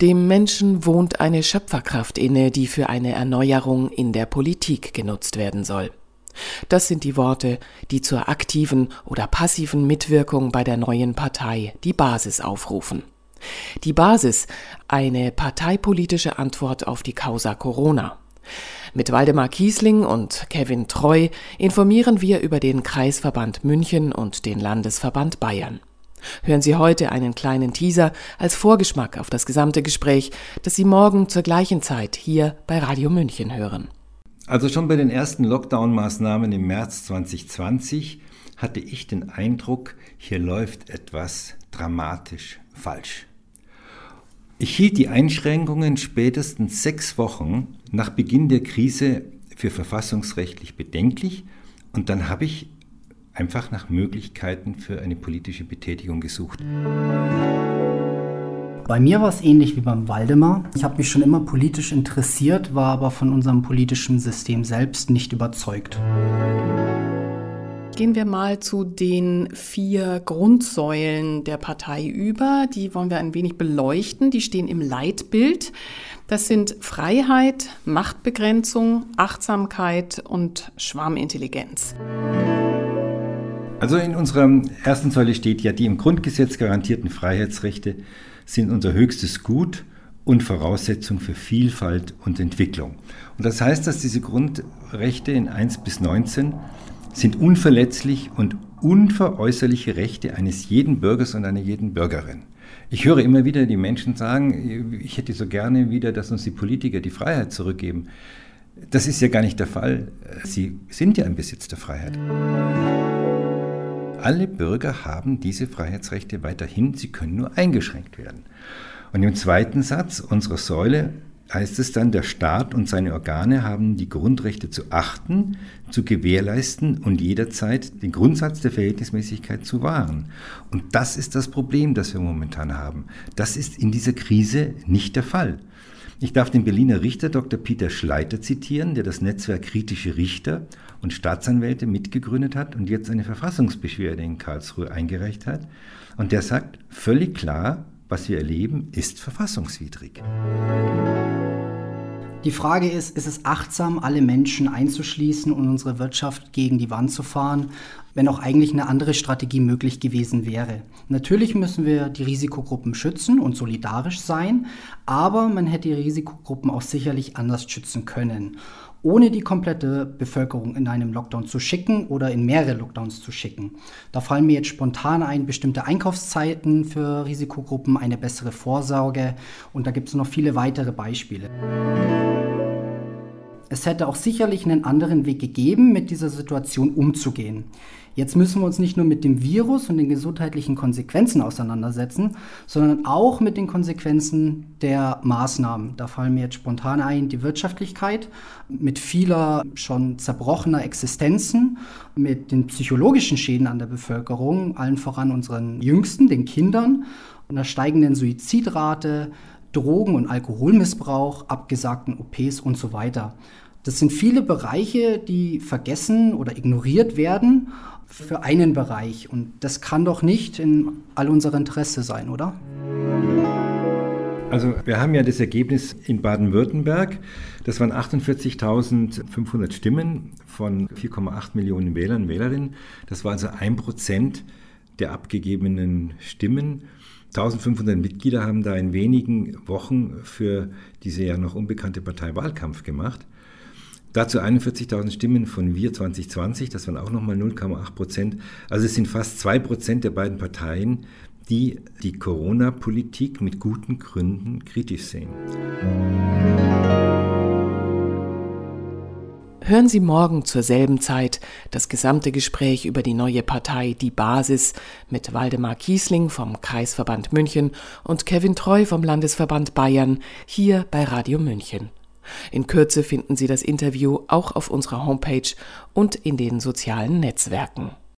Dem Menschen wohnt eine Schöpferkraft inne, die für eine Erneuerung in der Politik genutzt werden soll. Das sind die Worte, die zur aktiven oder passiven Mitwirkung bei der neuen Partei die Basis aufrufen. Die Basis, eine parteipolitische Antwort auf die Causa Corona. Mit Waldemar Kiesling und Kevin Treu informieren wir über den Kreisverband München und den Landesverband Bayern. Hören Sie heute einen kleinen Teaser als Vorgeschmack auf das gesamte Gespräch, das Sie morgen zur gleichen Zeit hier bei Radio München hören. Also schon bei den ersten Lockdown-Maßnahmen im März 2020 hatte ich den Eindruck, hier läuft etwas dramatisch falsch. Ich hielt die Einschränkungen spätestens sechs Wochen nach Beginn der Krise für verfassungsrechtlich bedenklich und dann habe ich einfach nach Möglichkeiten für eine politische Betätigung gesucht. Bei mir war es ähnlich wie beim Waldemar. Ich habe mich schon immer politisch interessiert, war aber von unserem politischen System selbst nicht überzeugt. Gehen wir mal zu den vier Grundsäulen der Partei über. Die wollen wir ein wenig beleuchten. Die stehen im Leitbild. Das sind Freiheit, Machtbegrenzung, Achtsamkeit und Schwarmintelligenz. Also in unserer ersten Säule steht ja, die im Grundgesetz garantierten Freiheitsrechte sind unser höchstes Gut und Voraussetzung für Vielfalt und Entwicklung. Und das heißt, dass diese Grundrechte in 1 bis 19 sind unverletzlich und unveräußerliche Rechte eines jeden Bürgers und einer jeden Bürgerin. Ich höre immer wieder die Menschen sagen, ich hätte so gerne wieder, dass uns die Politiker die Freiheit zurückgeben. Das ist ja gar nicht der Fall. Sie sind ja im Besitz der Freiheit. Alle Bürger haben diese Freiheitsrechte weiterhin, sie können nur eingeschränkt werden. Und im zweiten Satz unserer Säule heißt es dann, der Staat und seine Organe haben die Grundrechte zu achten, zu gewährleisten und jederzeit den Grundsatz der Verhältnismäßigkeit zu wahren. Und das ist das Problem, das wir momentan haben. Das ist in dieser Krise nicht der Fall. Ich darf den Berliner Richter Dr. Peter Schleiter zitieren, der das Netzwerk Kritische Richter und Staatsanwälte mitgegründet hat und jetzt eine Verfassungsbeschwerde in Karlsruhe eingereicht hat. Und der sagt völlig klar, was wir erleben, ist verfassungswidrig. Die Frage ist, ist es achtsam, alle Menschen einzuschließen und unsere Wirtschaft gegen die Wand zu fahren, wenn auch eigentlich eine andere Strategie möglich gewesen wäre? Natürlich müssen wir die Risikogruppen schützen und solidarisch sein, aber man hätte die Risikogruppen auch sicherlich anders schützen können ohne die komplette Bevölkerung in einem Lockdown zu schicken oder in mehrere Lockdowns zu schicken. Da fallen mir jetzt spontan ein, bestimmte Einkaufszeiten für Risikogruppen, eine bessere Vorsorge und da gibt es noch viele weitere Beispiele. Es hätte auch sicherlich einen anderen Weg gegeben, mit dieser Situation umzugehen. Jetzt müssen wir uns nicht nur mit dem Virus und den gesundheitlichen Konsequenzen auseinandersetzen, sondern auch mit den Konsequenzen der Maßnahmen. Da fallen mir jetzt spontan ein die Wirtschaftlichkeit mit vieler schon zerbrochener Existenzen, mit den psychologischen Schäden an der Bevölkerung, allen voran unseren Jüngsten, den Kindern, einer steigenden Suizidrate, Drogen- und Alkoholmissbrauch, abgesagten OPs und so weiter. Das sind viele Bereiche, die vergessen oder ignoriert werden für einen Bereich. Und das kann doch nicht in all unser Interesse sein, oder? Also wir haben ja das Ergebnis in Baden-Württemberg. Das waren 48.500 Stimmen von 4,8 Millionen Wählern und Wählerinnen. Das war also ein Prozent der abgegebenen Stimmen. 1500 Mitglieder haben da in wenigen Wochen für diese ja noch unbekannte Partei Wahlkampf gemacht. Dazu 41.000 Stimmen von Wir 2020, das waren auch nochmal 0,8 Prozent. Also es sind fast zwei Prozent der beiden Parteien, die die Corona-Politik mit guten Gründen kritisch sehen. Hören Sie morgen zur selben Zeit das gesamte Gespräch über die neue Partei Die Basis mit Waldemar Kiesling vom Kreisverband München und Kevin Treu vom Landesverband Bayern hier bei Radio München. In Kürze finden Sie das Interview auch auf unserer Homepage und in den sozialen Netzwerken.